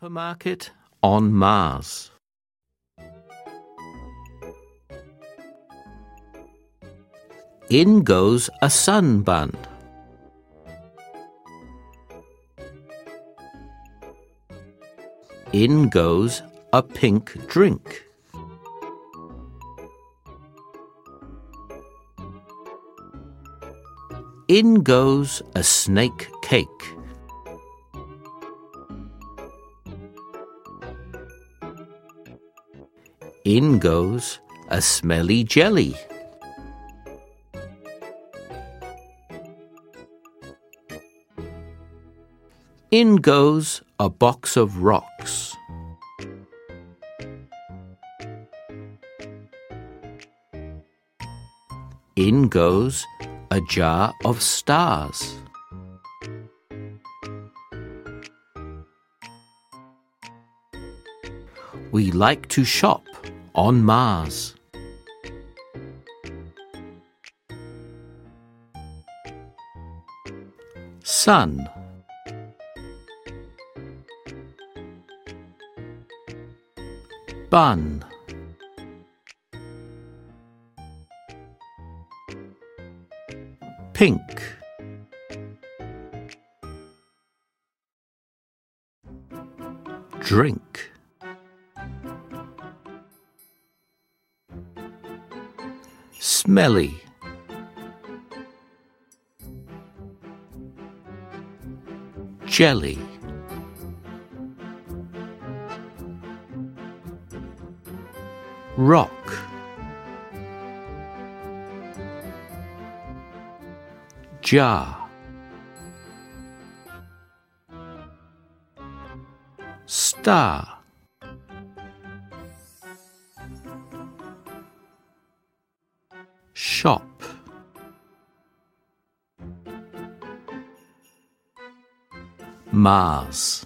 Supermarket on Mars. In goes a sun bun. In goes a pink drink. In goes a snake cake. In goes a smelly jelly. In goes a box of rocks. In goes a jar of stars. We like to shop on Mars. Sun. Bun. Pink. Drink Smelly. Jelly. Rock. Jar. Star Shop. Mars